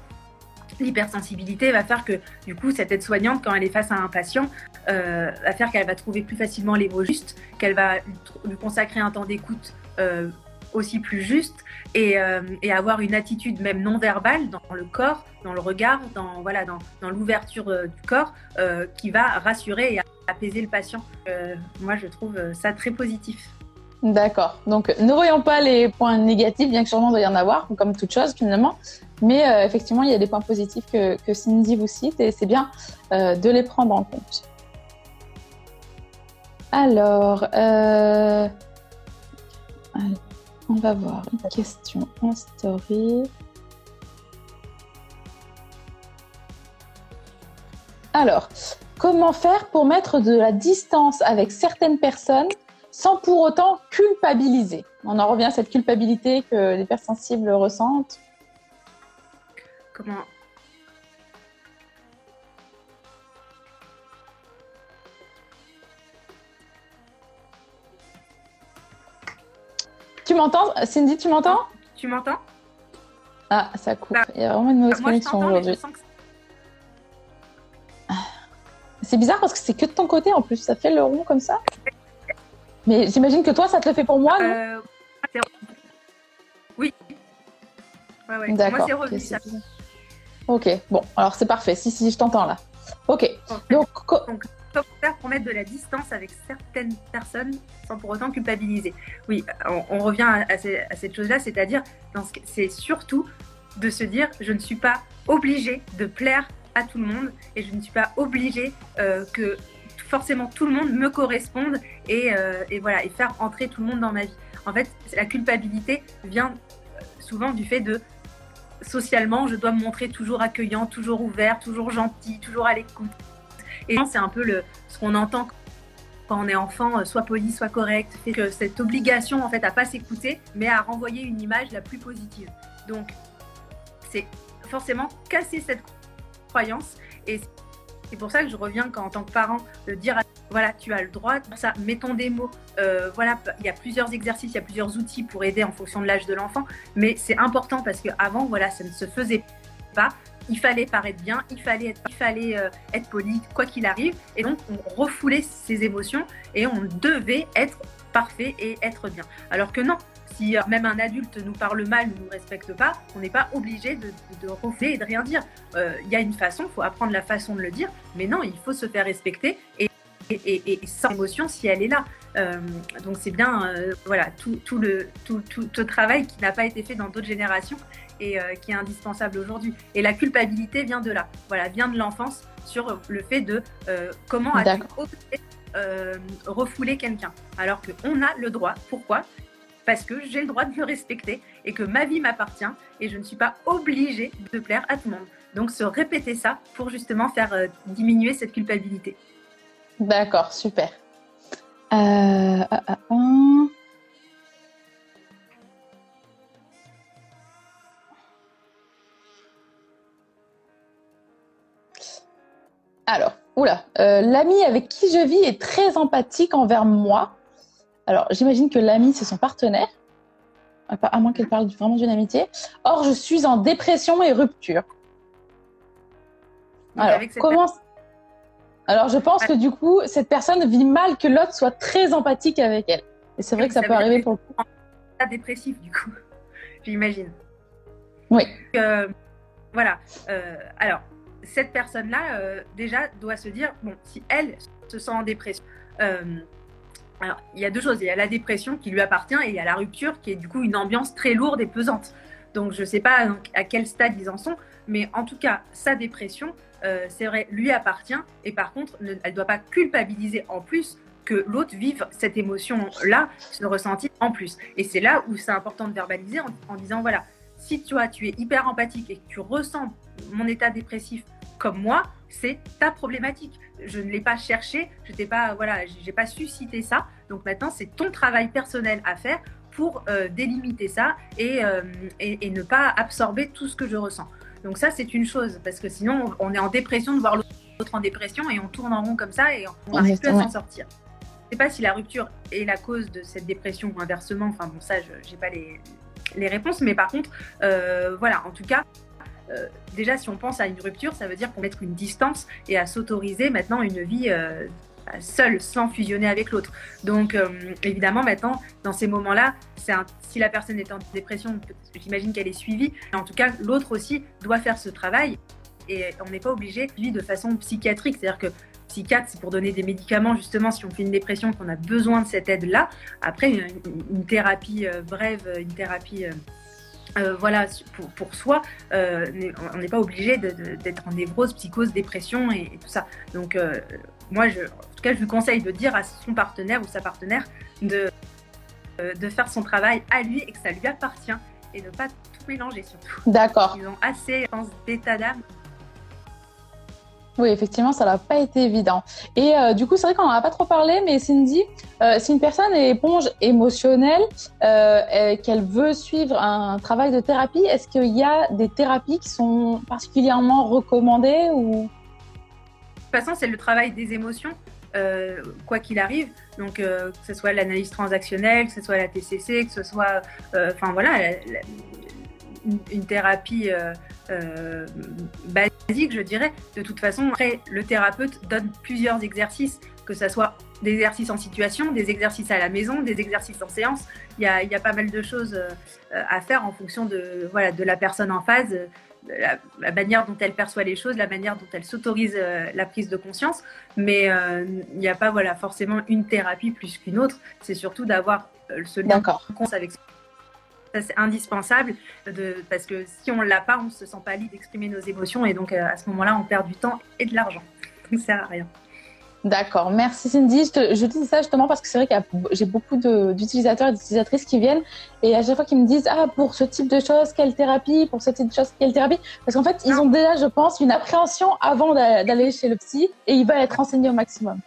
L'hypersensibilité va faire que, du coup, cette aide-soignante, quand elle est face à un patient, euh, va faire qu'elle va trouver plus facilement les mots justes, qu'elle va lui consacrer un temps d'écoute euh, aussi plus juste et, euh, et, avoir une attitude même non verbale dans le corps, dans le regard, dans, voilà, dans, dans l'ouverture du corps qui va rassurer et apaiser le patient. moi, je trouve ça très positif.
D'accord. Donc, ne voyons pas les points négatifs, bien que sûrement il doit y en avoir, comme toute chose finalement. Mais euh, effectivement, il y a des points positifs que, Cindy vous cite et c'est bien euh, de les prendre en compte. Alors, euh, on va voir une question en story. Alors, comment faire pour mettre de la distance avec certaines personnes sans pour autant culpabiliser On en revient à cette culpabilité que les personnes sensibles ressentent.
Comment
Tu m'entends Cindy, tu m'entends?
Tu m'entends?
Ah, ça coupe. Bah, Il y a vraiment une mauvaise connexion aujourd'hui. C'est bizarre parce que c'est que de ton côté en plus, ça fait le rond comme ça? Mais j'imagine que toi, ça te le fait pour moi, non euh,
Oui.
Ouais, ouais. D'accord. Moi, c'est Ok, bon, alors c'est parfait. Si, si, je t'entends là. Ok.
Donc, Donc, comment faire pour mettre de la distance avec certaines personnes sans pour autant culpabiliser Oui, on, revient à, cette chose-là, c'est-à-dire, c'est surtout de se dire, je ne suis pas obligée de plaire à tout le monde et je ne suis pas obligée euh, que forcément tout le monde me corresponde et, euh, et, voilà et faire entrer tout le monde dans ma vie. En fait, la culpabilité vient euh, souvent du fait de socialement, je dois me montrer toujours accueillant, toujours ouvert, toujours gentil, toujours à l'écoute. Et c'est un peu le, ce qu'on entend quand on est enfant, soit poli, soit correct, que cette obligation en fait à pas s'écouter, mais à renvoyer une image la plus positive. Donc, c'est forcément casser cette croyance. Et c'est pour ça que je reviens quand, en tant que parent, de dire voilà, tu as le droit de ça, mettons des mots. Euh, voilà, il y a plusieurs exercices, il y a plusieurs outils pour aider en fonction de l'âge de l'enfant, mais c'est important parce qu'avant, voilà, ça ne se faisait pas. Il fallait paraître bien, il fallait être, euh, être poli, quoi qu'il arrive. Et donc, on refoulait ses émotions et on devait être parfait et être bien. Alors que non, si euh, même un adulte nous parle mal ou nous respecte pas, on n'est pas obligé de, de, et de rien dire. Euh, il y a une façon, il faut apprendre la façon de le dire, mais non, il faut se faire respecter et, et, sans émotion si elle est là. Euh, donc c'est bien, voilà, tout, tout, le, tout, tout, tout, travail qui n'a pas été fait dans d'autres générations et qui est indispensable aujourd'hui. Et la culpabilité vient de là, voilà, vient de l'enfance sur le fait de comment as-tu refouler quelqu'un alors qu'on a le droit. Pourquoi? Parce que j'ai le droit de me respecter et que ma vie m'appartient et je ne suis pas obligée de plaire à tout le monde. Donc se répéter ça pour justement faire euh, diminuer cette culpabilité.
D'accord, super. Euh, euh, Alors, oula, l'ami avec qui je vis est très empathique envers moi alors, j'imagine que l'ami, c'est son partenaire, à moins qu'elle parle vraiment d'une amitié. Or, je suis en dépression et rupture. Alors, comment... Alors, je pense que du coup, cette personne vit mal que l'autre soit très empathique avec elle. Et c'est vrai que ça, peut arriver pour le coup.
dépressif, du coup, j'imagine.
Oui.
Euh, voilà. Euh, alors, cette personne-là, euh, déjà, doit se dire bon, si elle se sent en dépression, alors, il y a deux choses. Il y a la dépression qui lui appartient et il y a la rupture qui est du coup une ambiance très lourde et pesante. Donc, je ne sais pas à quel stade ils en sont, mais en tout cas, sa dépression, euh, c'est vrai, lui appartient. Et par contre, elle ne doit pas culpabiliser en plus que l'autre vive cette émotion-là, ce ressenti en plus. Et c'est là où c'est important de verbaliser en, en disant voilà, si toi, tu es hyper empathique et que tu ressens mon état dépressif comme moi, c'est ta problématique. Je ne l'ai pas cherché, je n'ai pas, voilà, j'ai pas suscité ça. Donc maintenant, c'est ton travail personnel à faire pour euh, délimiter ça euh, et, et, ne pas absorber tout ce que je ressens. Donc ça, c'est une chose, parce que sinon, on est en dépression de voir l'autre en dépression et on tourne en rond comme ça et on n'arrive plus à s'en sortir. Je ne sais pas si la rupture est la cause de cette dépression ou inversement. Enfin bon, ça, je n'ai pas les, les, réponses, mais par contre, euh, voilà, en tout cas, euh, déjà, si on pense à une rupture, ça veut dire qu'on mettre une distance et à s'autoriser maintenant une vie euh, seule, sans fusionner avec l'autre. Donc, euh, évidemment, maintenant, dans ces moments-là, si la personne est en dépression, j'imagine qu'elle est suivie. En tout cas, l'autre aussi doit faire ce travail et on n'est pas obligé de vivre de façon psychiatrique. C'est-à-dire que psychiatre, c'est pour donner des médicaments, justement, si on fait une dépression, qu'on a besoin de cette aide-là. Après, une, thérapie brève, une thérapie euh, voilà, pour, pour soi, euh, on n'est pas obligé d'être en névrose, psychose, dépression et, tout ça. Donc, euh, moi, je, en tout cas, je lui conseille de dire à son partenaire ou sa partenaire de, de faire son travail à lui et que ça lui appartient et ne pas tout mélanger surtout.
D'accord.
Ils ont assez d'état d'âme
oui, effectivement, ça n'a pas été évident. Et euh, du coup, c'est vrai qu'on n'en a pas trop parlé, mais Cindy, euh, si une personne est éponge émotionnelle, euh, qu'elle veut suivre un travail de thérapie, est-ce qu'il y a des thérapies qui sont particulièrement recommandées ou... De
toute façon, c'est le travail des émotions, quoi qu'il arrive. Donc, que ce soit l'analyse transactionnelle, que ce soit la TCC, que ce soit, enfin voilà, une, thérapie euh, basique, je dirais. De toute façon, après, le thérapeute donne plusieurs exercices, que ce soit des exercices en situation, des exercices à la maison, des exercices en séance. Il y a, il y a pas mal de choses euh, à faire en fonction de, voilà, de la personne en phase, la, la, manière dont elle perçoit les choses, la manière dont elle s'autorise euh, la prise de conscience. Mais il n'y a pas voilà, forcément une thérapie plus qu'une autre. C'est surtout d'avoir ce lien avec c'est indispensable parce que si on l'a pas, on se sent pas libre d'exprimer nos émotions et donc euh, à ce moment-là, on perd du temps et de l'argent. Ça ne sert à rien.
D'accord, merci Cindy. Je, je, dis ça justement parce que c'est vrai que j'ai beaucoup d'utilisateurs et d'utilisatrices qui viennent et à chaque fois qu'ils me disent Ah, pour ce type de choses, quelle thérapie Pour ce type de choses, quelle thérapie? Parce qu'en fait, ils ont déjà, je pense, une appréhension avant d'aller chez le psy et il va être renseigné au maximum.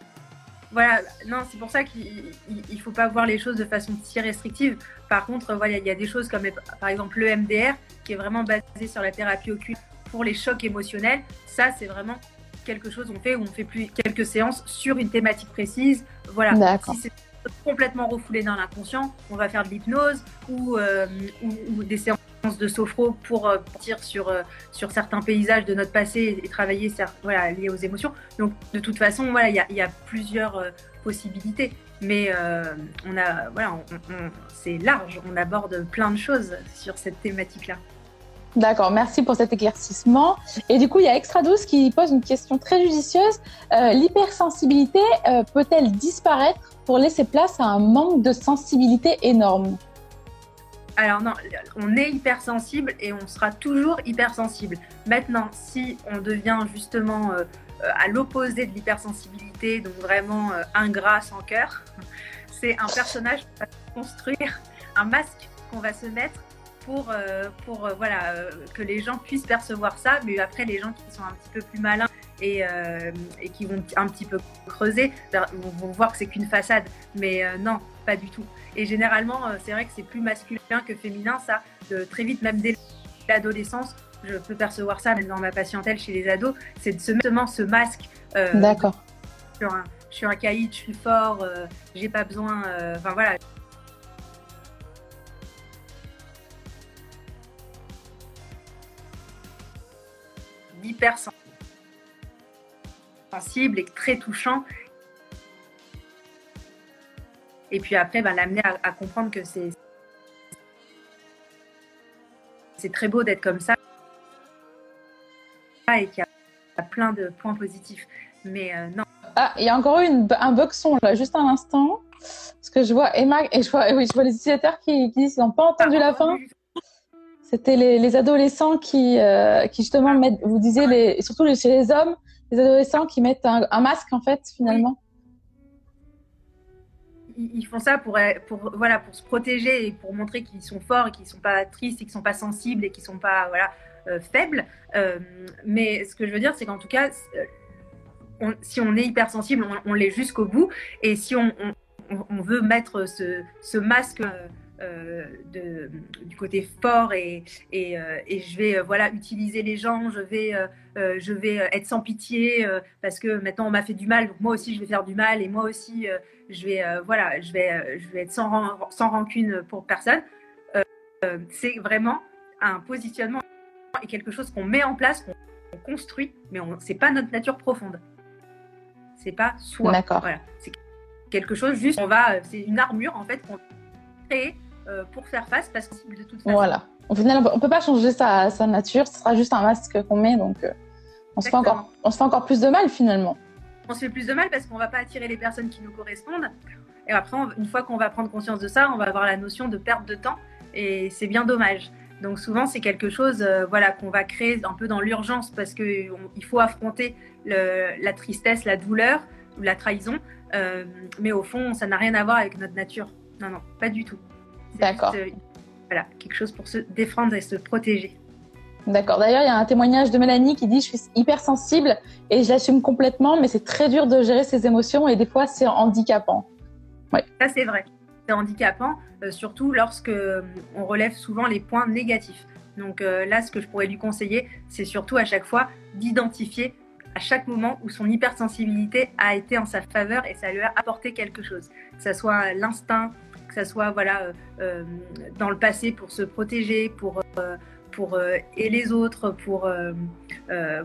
Voilà, non, c'est pour ça qu'il ne faut pas voir les choses de façon si restrictive. Par contre, voilà, il y a des choses comme par exemple le MDR, qui est vraiment basé sur la thérapie occulte pour les chocs émotionnels. Ça, c'est vraiment quelque chose qu'on fait où on fait plus quelques séances sur une thématique précise. Voilà, si c'est complètement refoulé dans l'inconscient, on va faire de l'hypnose ou, euh, ou, des séances de sophro pour euh, partir sur, euh, sur certains paysages de notre passé et travailler voilà, liés aux émotions. Donc de toute façon, voilà, il y a, y a, plusieurs possibilités. Mais on a, voilà, c'est large, on aborde plein de choses sur cette thématique-là.
D'accord, merci pour cet éclaircissement. Et du coup, il y a Extra 12 qui pose une question très judicieuse. L'hypersensibilité peut-elle disparaître pour laisser place à un manque de sensibilité énorme?
Alors non, on est hypersensible et on sera toujours hypersensible. Maintenant, si on devient justement euh, euh, à l'opposé de l'hypersensibilité, donc vraiment euh, ingrat sans cœur, c'est un personnage qu'on va construire, un masque qu'on va se mettre pour, pour voilà, que les gens puissent percevoir ça. Mais après, les gens qui sont un petit peu plus malins et, et qui vont un petit peu creuser vont, voir que c'est qu'une façade. Mais non, pas du tout. Et généralement, euh, c'est vrai que c'est plus masculin que féminin, ça. De, très vite, même dès l'adolescence, je peux percevoir ça, même dans ma patientèle chez les ados, c'est de se mettre ce masque.
Euh, D'accord.
Je suis un caïd, je suis fort, euh, j'ai pas besoin. Enfin voilà. Hyper sensible et très touchant et puis après, ben, l'amener à, comprendre que c'est c'est très beau d'être comme ça et qu'il y a plein de points positifs. Mais euh, non.
Ah, il y a encore eu un bug son là, juste un instant. Parce que je vois Emma et je vois, oui, je vois les utilisateurs qui, qui disent qu'ils n'ont pas entendu la fin. C'était les, adolescents qui, euh, qui justement mettent, vous disiez, les, surtout chez les hommes, les adolescents qui mettent un, masque en fait finalement
ils font ça pour, voilà, pour se protéger et pour montrer qu'ils sont forts et qu'ils ne sont pas tristes et qu'ils ne sont pas sensibles et qu'ils ne sont pas voilà, euh, faibles. Euh, mais ce que je veux dire, c'est qu'en tout cas, euh, si on est hypersensible, on, l'est jusqu'au bout. Et si on, veut mettre ce, masque du côté fort et, je vais voilà utiliser les gens, je vais, je vais être sans pitié parce que maintenant on m'a fait du mal, donc moi aussi je vais faire du mal et moi aussi je vais voilà je vais, je vais être sans, sans rancune pour personne. c'est vraiment un positionnement et quelque chose qu'on met en place, qu'on construit, mais c'est pas notre nature profonde. C'est pas soi.
D'accord.
Voilà. C'est quelque chose juste, on va, c'est une armure en fait qu'on crée euh, pour faire face parce que de toute façon.
Voilà. Au final, on ne peut pas changer sa, nature, ce sera juste un masque qu'on met, donc euh, on, se fait encore, on se fait encore plus de mal finalement.
On se fait plus de mal parce qu'on va pas attirer les personnes qui nous correspondent. Et après, une fois qu'on va prendre conscience de ça, on va avoir la notion de perte de temps et c'est bien dommage. Donc souvent, c'est quelque chose euh, voilà, qu'on va créer un peu dans l'urgence parce qu'il faut affronter la tristesse, la douleur ou la trahison. Euh, mais au fond, ça n'a rien à voir avec notre nature. Non, non, pas du tout.
D'accord. Euh,
voilà, quelque chose pour se défendre et se protéger.
D'accord. D'ailleurs, il y a un témoignage de Mélanie qui dit Je suis hypersensible et je l'assume complètement, mais c'est très dur de gérer ses émotions et des fois, c'est handicapant.
Ouais. Ça, c'est vrai. C'est handicapant, euh, surtout lorsque euh, on relève souvent les points négatifs. Donc là, ce que je pourrais lui conseiller, c'est surtout à chaque fois d'identifier à chaque moment où son hypersensibilité a été en sa faveur et ça lui a apporté quelque chose. Que ce soit l'instinct, que ce soit voilà, euh, euh, dans le passé pour se protéger, pour, euh, pour et les autres, pour,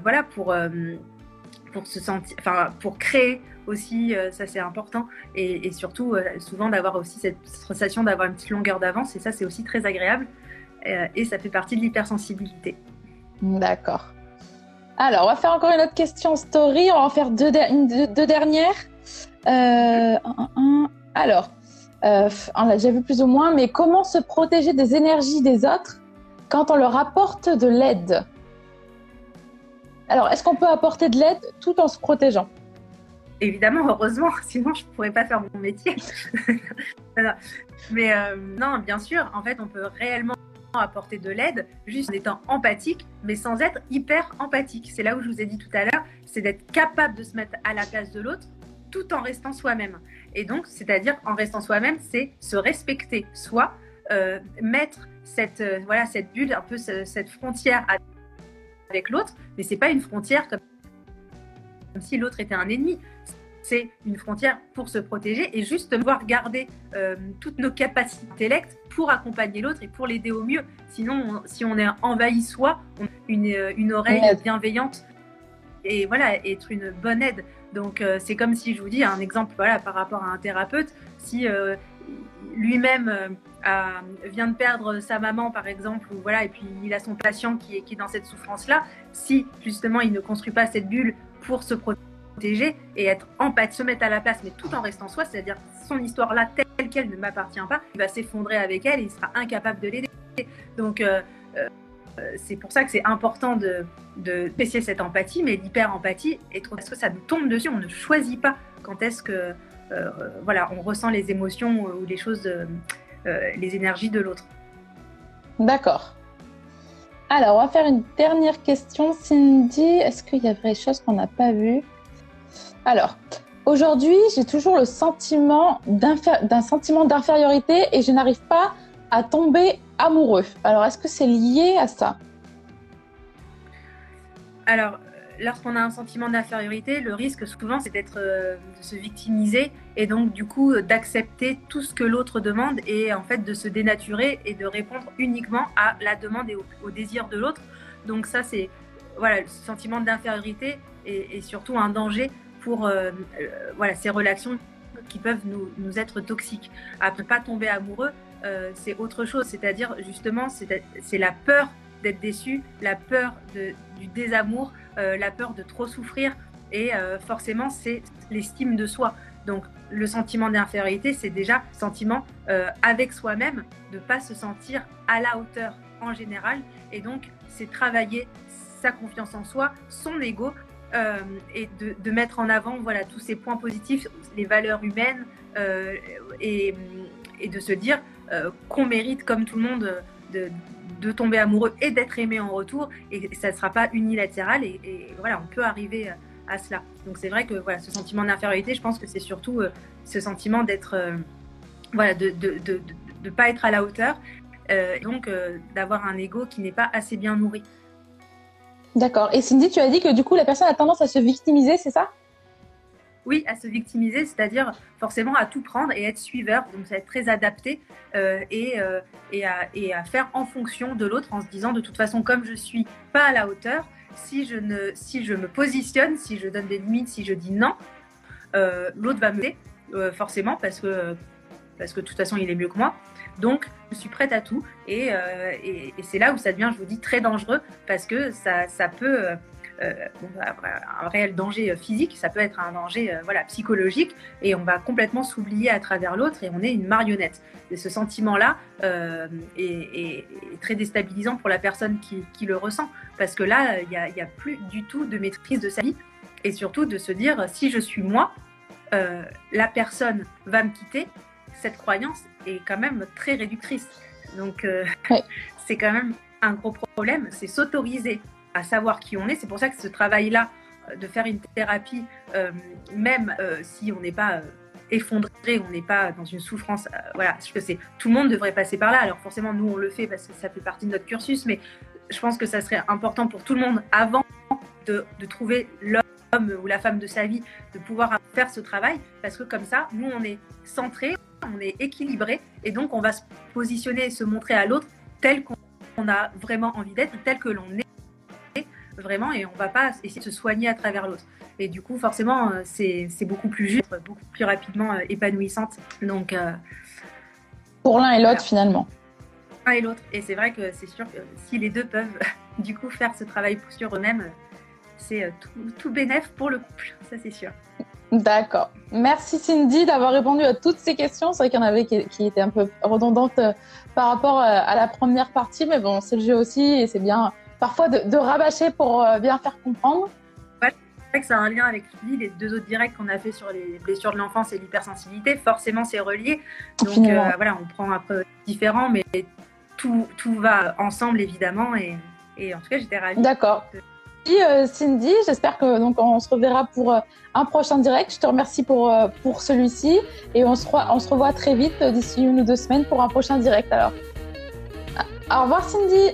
voilà, pour, pour se sentir, enfin, pour créer aussi, ça c'est important, et, surtout souvent d'avoir aussi cette sensation d'avoir une petite longueur d'avance, et ça c'est aussi très agréable, et ça fait partie de l'hypersensibilité.
D'accord. Alors, on va faire encore une autre question story. On va en faire deux, dernières. Euh, alors, euh, on l'a déjà vu plus ou moins, mais comment se protéger des énergies des autres quand on leur apporte de l'aide Alors, est-ce qu'on peut apporter de l'aide tout en se protégeant?
Évidemment, heureusement, sinon je ne pourrais pas faire mon métier. mais euh, non, bien sûr, en fait, on peut réellement apporter de l'aide juste en étant empathique, mais sans être hyper empathique. C'est là où je vous ai dit tout à l'heure, c'est d'être capable de se mettre à la place de l'autre tout en restant soi-même. Et donc, c'est-à-dire en restant soi-même, c'est se respecter soi, euh, mettre cette, euh, voilà, cette bulle, un peu cette frontière avec l'autre, mais c'est pas une frontière comme, comme si l'autre était un ennemi c'est une frontière pour se protéger et juste pouvoir garder euh, toutes nos capacités intellectuelles pour accompagner l'autre et pour l'aider au mieux. Sinon, si on est envahi soi, on a une, une oreille bienveillante et voilà, être une bonne aide. Donc euh, c'est comme si je vous dis un exemple voilà, par rapport à un thérapeute, si lui-même vient de perdre sa maman par exemple, ou voilà, et puis il a son patient qui est, dans cette souffrance-là, si justement il ne construit pas cette bulle pour se protéger, et être empathique, se mettre à la place, mais tout en restant soi, c'est-à-dire son histoire-là telle qu'elle ne m'appartient pas, il va s'effondrer avec elle et il sera incapable de l'aider. Donc, euh, euh, c'est pour ça que c'est important de, de cette empathie, mais l'hyper-empathie est trop parce que ça nous tombe dessus, on ne choisit pas quand est-ce que euh, voilà, on ressent les émotions ou les choses, les énergies de l'autre.
D'accord. Alors, on va faire une dernière question. Cindy, est-ce qu'il y a des choses qu'on n'a pas vues? Alors, aujourd'hui, j'ai toujours le sentiment d'un sentiment d'infériorité et je n'arrive pas à tomber amoureux. Alors, est-ce que c'est lié à ça?
Alors, lorsqu'on a un sentiment d'infériorité, le risque souvent, c'est d'être, euh, de se victimiser et donc du coup d'accepter tout ce que l'autre demande et en fait de se dénaturer et de répondre uniquement à la demande et au, désir de l'autre. Donc ça, c'est voilà, le sentiment d'infériorité et, surtout un danger pour euh, euh, voilà, ces relations qui peuvent nous, nous être toxiques. Ne pas tomber amoureux, c'est autre chose. C'est-à-dire, justement, c'est la peur d'être déçu, la peur du désamour, la peur de trop souffrir. Et forcément, c'est l'estime de soi. Donc, le sentiment d'infériorité, c'est déjà sentiment avec soi-même, de ne pas se sentir à la hauteur en général. Et donc, c'est travailler sa confiance en soi, son ego, euh, et de, mettre en avant voilà, tous ces points positifs, les valeurs humaines, euh, et, de se dire euh, qu'on mérite, comme tout le monde, de, tomber amoureux et d'être aimé en retour, et ça ne sera pas unilatéral, et, voilà, on peut arriver à cela. Donc c'est vrai que voilà, ce sentiment d'infériorité, je pense que c'est surtout ce sentiment d'être, voilà, de ne de, de, pas être à la hauteur, donc d'avoir un ego qui n'est pas assez bien nourri.
D'accord. Et Cindy, tu as dit que du coup, la personne a tendance à se victimiser, c'est ça?
Oui, à se victimiser, c'est-à-dire forcément à tout prendre et être suiveur, donc ça être très adapté euh, et, euh, et, à, faire en fonction de l'autre en se disant de toute façon comme je suis pas à la hauteur, si je, ne, si je me positionne, si je donne des limites, si je dis non, euh, l'autre va me forcément parce que, parce que de toute façon il est mieux que moi. Donc, je suis prête à tout. Et, et, c'est là où ça devient, je vous dis, très dangereux parce que ça, ça peut, un réel danger physique, ça peut être un danger voilà, psychologique, et on va complètement s'oublier à travers l'autre et on est une marionnette. Et ce sentiment-là est, très déstabilisant pour la personne qui, le ressent, parce que là, il n'y a, a plus du tout de maîtrise de sa vie, et surtout de se dire, si je suis moi, la personne va me quitter, cette croyance est quand même très réductrice. Donc, euh, c'est quand même un gros problème. C'est s'autoriser à savoir qui on est. C'est pour ça que ce travail-là, euh, de faire une thérapie, euh, même si on n'est pas effondré, on n'est pas dans une souffrance. voilà, je sais, tout le monde devrait passer par là. Alors forcément, nous, on le fait parce que ça fait partie de notre cursus, mais je pense que ça serait important pour tout le monde avant de, de trouver l'homme ou la femme de sa vie, de pouvoir faire ce travail, parce que comme ça, nous, on est centré, on est équilibré, et donc on va se positionner et se montrer à l'autre tel qu'on a vraiment envie d'être, tel que l'on est vraiment, et on va pas essayer de se soigner à travers l'autre. Et du coup, forcément, euh, c'est beaucoup plus juste, beaucoup plus rapidement euh, épanouissante. Donc, euh,
pour l'un et l'autre, finalement.
L'un et l'autre. Et c'est vrai que c'est sûr que si les deux peuvent, du coup, faire ce travail sur eux-mêmes, c'est tout, tout bénéf pour le couple, ça c'est sûr.
D'accord. Merci Cindy d'avoir répondu à toutes ces questions. C'est vrai qu'il y en avait qui, étaient un peu redondantes par rapport à la première partie, mais bon, c'est le jeu aussi et c'est bien parfois de, rabâcher pour euh, bien faire comprendre.
Ouais, c'est vrai que ça a un lien avec les deux autres directs qu'on a fait sur les blessures de l'enfance et l'hypersensibilité. Forcément, c'est relié. Donc voilà, on prend un peu différent, mais tout, tout va ensemble évidemment. Et, et en tout cas, j'étais ravie.
D'accord. Euh, Cindy, j'espère que donc on se reverra pour euh, un prochain direct. Je te remercie pour euh, pour celui-ci et on se on se revoit très vite d'ici une ou deux semaines pour un prochain direct. Alors, au revoir Cindy.